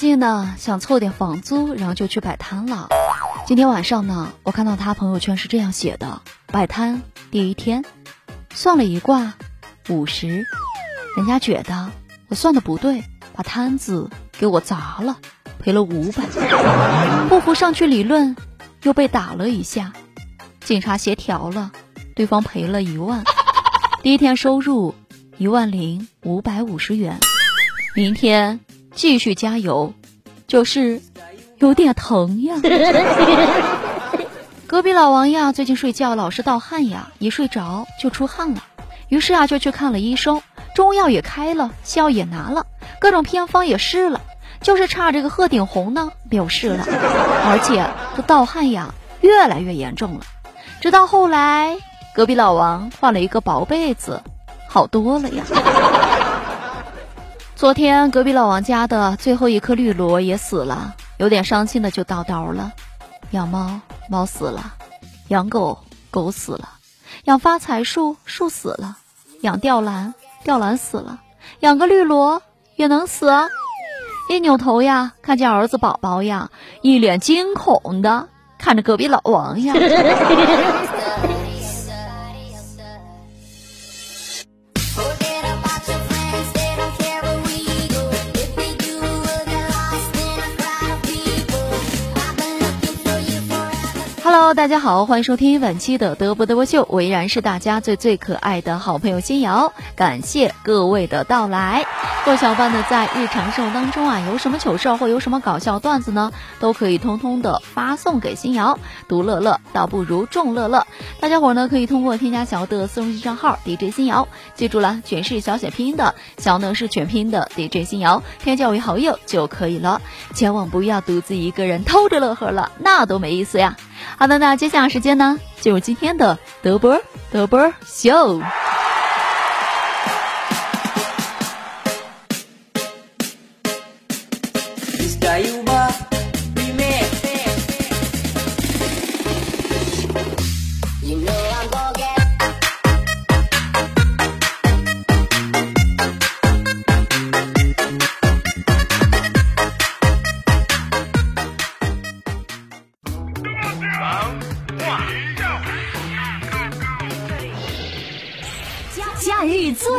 近呢想凑点房租，然后就去摆摊了。今天晚上呢，我看到他朋友圈是这样写的：摆摊第一天，算了一卦，五十。人家觉得我算的不对，把摊子给我砸了，赔了五百。不服上去理论，又被打了一下。警察协调了，对方赔了一万。第一天收入一万零五百五十元，明天。继续加油，就是有点疼呀。隔壁老王呀，最近睡觉老是盗汗呀，一睡着就出汗了。于是啊，就去看了医生，中药也开了，西药也拿了，各种偏方也试了，就是差这个鹤顶红呢没有试了。而且这盗汗呀越来越严重了，直到后来隔壁老王换了一个薄被子，好多了呀。昨天隔壁老王家的最后一颗绿萝也死了，有点伤心的就叨叨了：养猫猫死了，养狗狗死了，养发财树树死了，养吊兰吊兰死了，养个绿萝也能死。啊！一扭头呀，看见儿子宝宝呀，一脸惊恐的看着隔壁老王呀。大家好，欢迎收听本期的德不德不秀，我依然是大家最最可爱的好朋友新瑶，感谢各位的到来。各位小伙伴呢，在日常生活当中啊，有什么糗事或有什么搞笑段子呢，都可以通通的发送给新瑶，独乐乐倒不如众乐乐。大家伙呢，可以通过添加小的私人账号 DJ 新瑶，记住了，全是小写拼音的，小呢是全拼的 DJ 新瑶，添加为好友就可以了，千万不要独自一个人偷着乐呵了，那多没意思呀。好的，那接下来时间呢，进入今天的德波德波秀。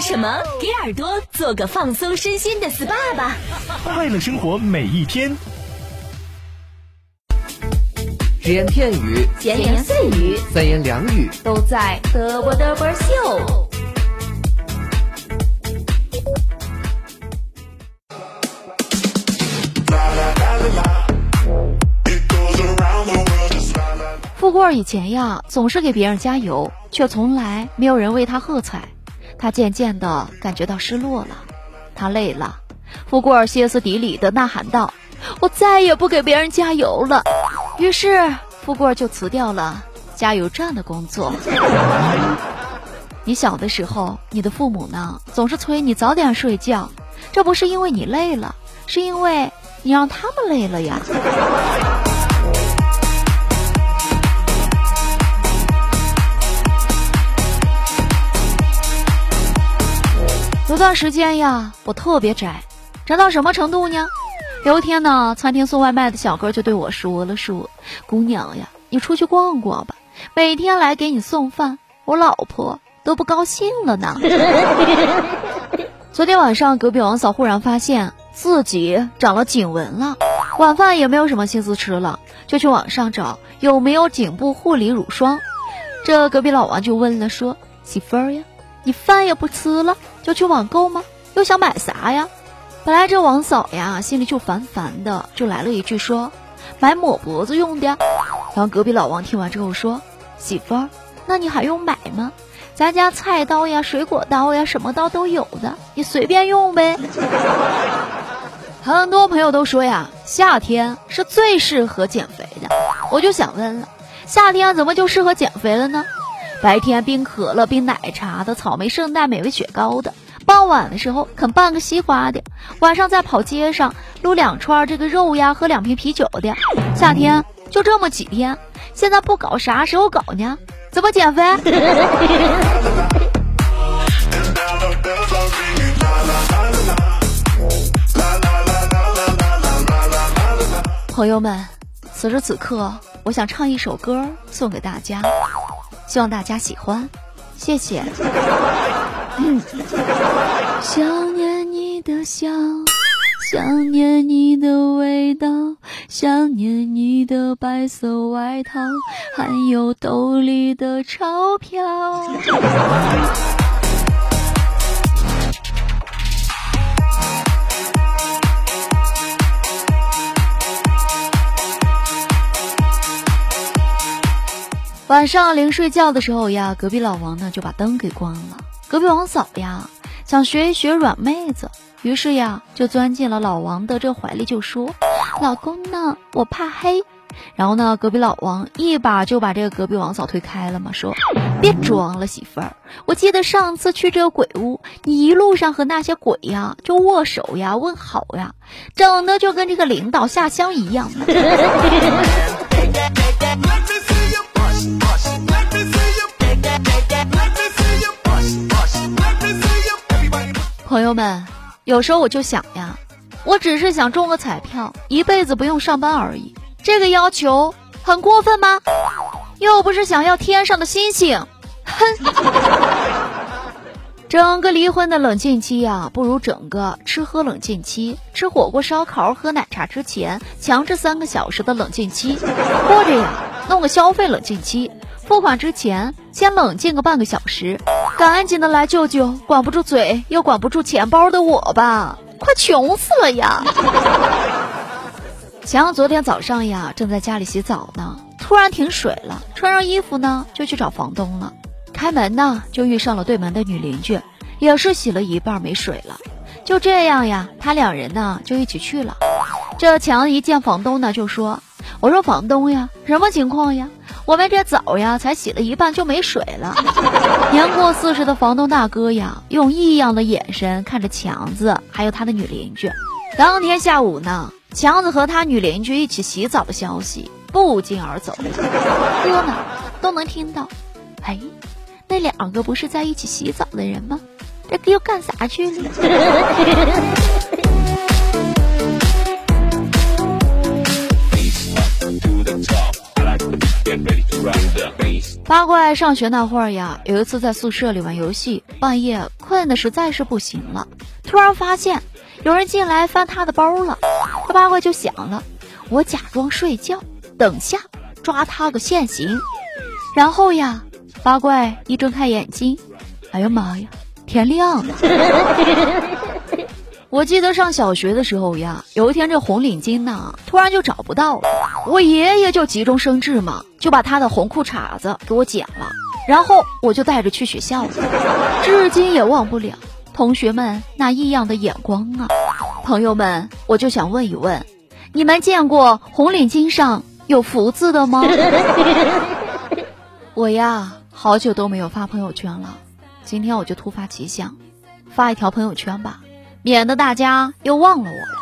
什么？给耳朵做个放松身心的 SPA 吧！快乐生活每一天。只言片语，闲言碎语，三言两语，都在嘚啵嘚啵秀。富贵儿以前呀，总是给别人加油，却从来没有人为他喝彩。他渐渐的感觉到失落了，他累了。富贵歇斯底里的呐喊道：“我再也不给别人加油了。”于是富贵就辞掉了加油站的工作。你小的时候，你的父母呢总是催你早点睡觉，这不是因为你累了，是因为你让他们累了呀。有段时间呀，我特别宅，宅到什么程度呢？有一天呢，餐厅送外卖的小哥就对我说了说：“姑娘呀，你出去逛逛吧，每天来给你送饭，我老婆都不高兴了呢。”昨天晚上，隔壁王嫂忽然发现自己长了颈纹了，晚饭也没有什么心思吃了，就去网上找有没有颈部护理乳霜。这隔壁老王就问了说。媳妇儿呀，你饭也不吃了，就去网购吗？又想买啥呀？本来这王嫂呀，心里就烦烦的，就来了一句说：“买抹脖子用的。”然后隔壁老王听完之后说：“媳妇儿，那你还用买吗？咱家菜刀呀、水果刀呀，什么刀都有的，你随便用呗。”很多朋友都说呀，夏天是最适合减肥的。我就想问了，夏天怎么就适合减肥了呢？白天冰可乐、冰奶茶的，草莓圣代、美味雪糕的。傍晚的时候啃半个西瓜的，晚上再跑街上撸两串这个肉呀，喝两瓶啤酒的。夏天就这么几天，现在不搞啥时候搞呢？怎么减肥？朋友们，此时此刻，我想唱一首歌送给大家，希望大家喜欢，谢谢。想念你的笑，想念你的味道，想念你的白色外套，还有兜里的钞票。晚上临睡觉的时候呀，隔壁老王呢就把灯给关了。隔壁王嫂呀想学一学软妹子，于是呀就钻进了老王的这怀里，就说：“老公呢，我怕黑。”然后呢，隔壁老王一把就把这个隔壁王嫂推开了嘛，说：“别装了，媳妇儿，我记得上次去这个鬼屋，你一路上和那些鬼呀就握手呀、问好呀，整的就跟这个领导下乡一样。”朋友们，有时候我就想呀，我只是想中个彩票，一辈子不用上班而已，这个要求很过分吗？又不是想要天上的星星，哼！整个离婚的冷静期呀，不如整个吃喝冷静期。吃火锅、烧烤、喝奶茶之前，强制三个小时的冷静期，或者呀，弄个消费冷静期。付款之前先冷静个半个小时，赶紧的来救救管不住嘴又管不住钱包的我吧，快穷死了呀！强昨天早上呀，正在家里洗澡呢，突然停水了，穿上衣服呢就去找房东了。开门呢就遇上了对门的女邻居，也是洗了一半没水了。就这样呀，他两人呢就一起去了。这强一见房东呢就说：“我说房东呀，什么情况呀？”我们这澡呀，才洗了一半就没水了。年过四十的房东大哥呀，用异样的眼神看着强子，还有他的女邻居。当天下午呢，强子和他女邻居一起洗澡的消息不胫而走，哥呢都能听到。哎，那两个不是在一起洗澡的人吗？这又干啥去了？八怪上学那会儿呀，有一次在宿舍里玩游戏，半夜困的实在是不行了，突然发现有人进来翻他的包了。这八怪就想了，我假装睡觉，等下抓他个现行。然后呀，八怪一睁开眼睛，哎呀妈呀，天亮了。我记得上小学的时候呀，有一天这红领巾呢，突然就找不到了。我爷爷就急中生智嘛，就把他的红裤衩子给我剪了，然后我就带着去学校了。至今也忘不了同学们那异样的眼光啊！朋友们，我就想问一问，你们见过红领巾上有福字的吗？我呀，好久都没有发朋友圈了，今天我就突发奇想，发一条朋友圈吧。免得大家又忘了我了。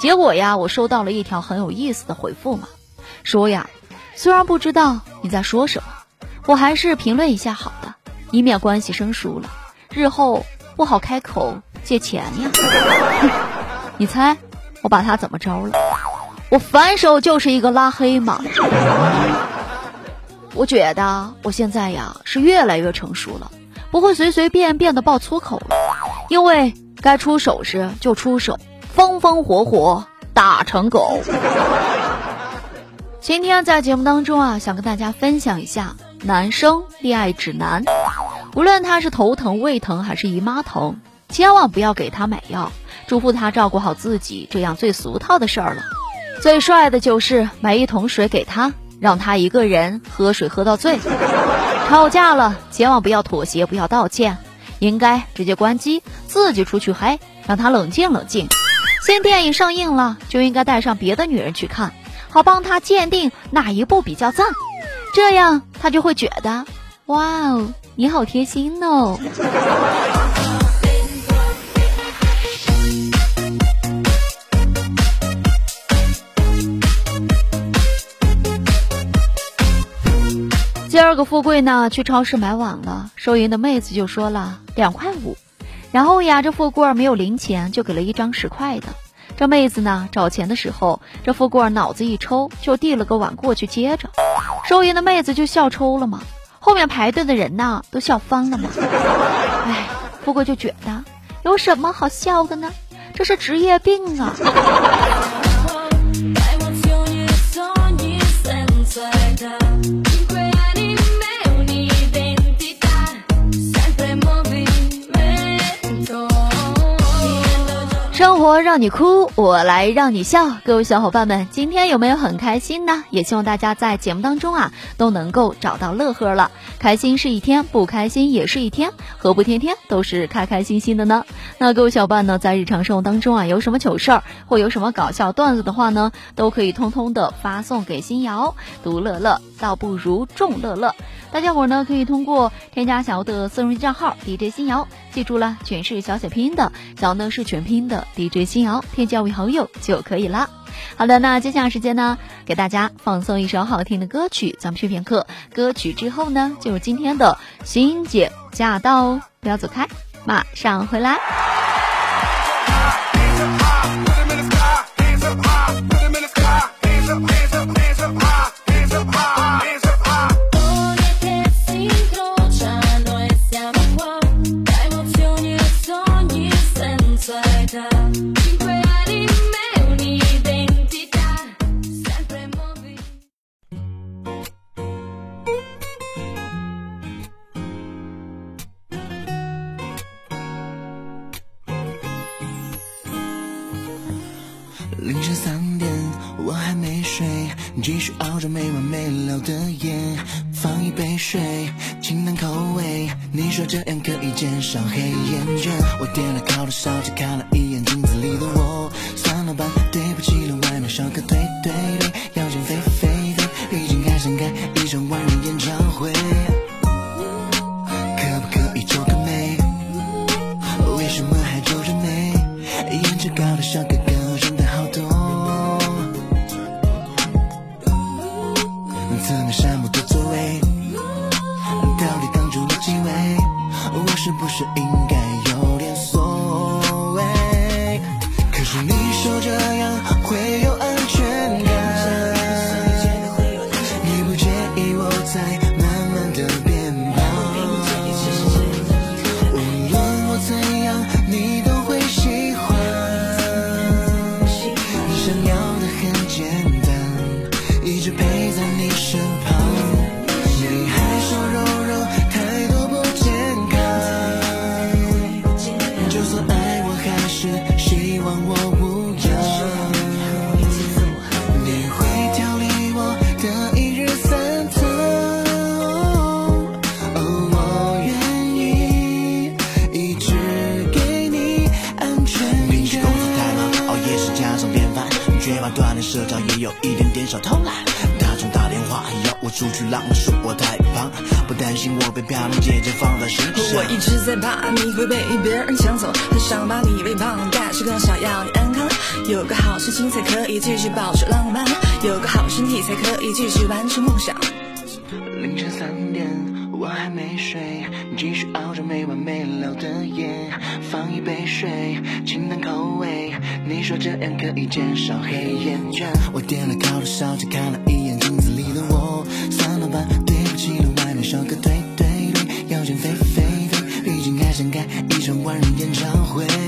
结果呀，我收到了一条很有意思的回复嘛，说呀，虽然不知道你在说什么，我还是评论一下好的，以免关系生疏了，日后不好开口借钱呀。你猜我把他怎么着了？我反手就是一个拉黑嘛。我觉得我现在呀是越来越成熟了，不会随随便便的爆粗口了，因为。该出手时就出手，风风火火打成狗。今天在节目当中啊，想跟大家分享一下男生恋爱指南。无论他是头疼、胃疼还是姨妈疼，千万不要给他买药，嘱咐他照顾好自己，这样最俗套的事儿了。最帅的就是买一桶水给他，让他一个人喝水喝到醉。吵架了，千万不要妥协，不要道歉，应该直接关机，自己出去嗨，让他冷静冷静。新电影上映了，就应该带上别的女人去看，好帮他鉴定哪一部比较赞，这样他就会觉得，哇哦，你好贴心哦。第二个富贵呢，去超市买碗了，收银的妹子就说了两块五，然后呀，这富贵没有零钱，就给了一张十块的。这妹子呢找钱的时候，这富贵脑子一抽，就递了个碗过去接着。收银的妹子就笑抽了嘛，后面排队的人呢都笑翻了嘛。哎，富贵就觉得有什么好笑的呢？这是职业病啊。生活让你哭，我来让你笑。各位小伙伴们，今天有没有很开心呢？也希望大家在节目当中啊都能够找到乐呵了。开心是一天，不开心也是一天，何不天天都是开开心心的呢？那各位小伙伴呢，在日常生活当中啊，有什么糗事儿或有什么搞笑段子的话呢，都可以通通的发送给新瑶。独乐乐倒不如众乐乐。大家伙呢可以通过添加小的私人账号 DJ 新瑶，记住了，全是小写拼音的，小呢是全拼的 DJ 新瑶，添加为好友就可以了。好的，那接下来时间呢，给大家放送一首好听的歌曲，咱们休片刻。歌曲之后呢，就是今天的欣姐驾到哦，不要走开，马上回来。清淡口味。你说这样可以减少黑眼圈，我点了烤的烧鸡，看了一眼镜子里的我，是不是因我一直在怕你会被别人抢走，很想把你喂胖，但是更想要你安康。有个好心情才可以继续保持浪漫，有个好身体才可以继续完成梦想。凌晨三点，我还没睡，继续熬着没完没了的夜，放一杯水，清淡口味。你说这样可以减少黑眼圈，我点了烤的烧鸡，看了一眼镜子里的我，算了吧，毕竟还想开一场万人演唱会。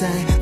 在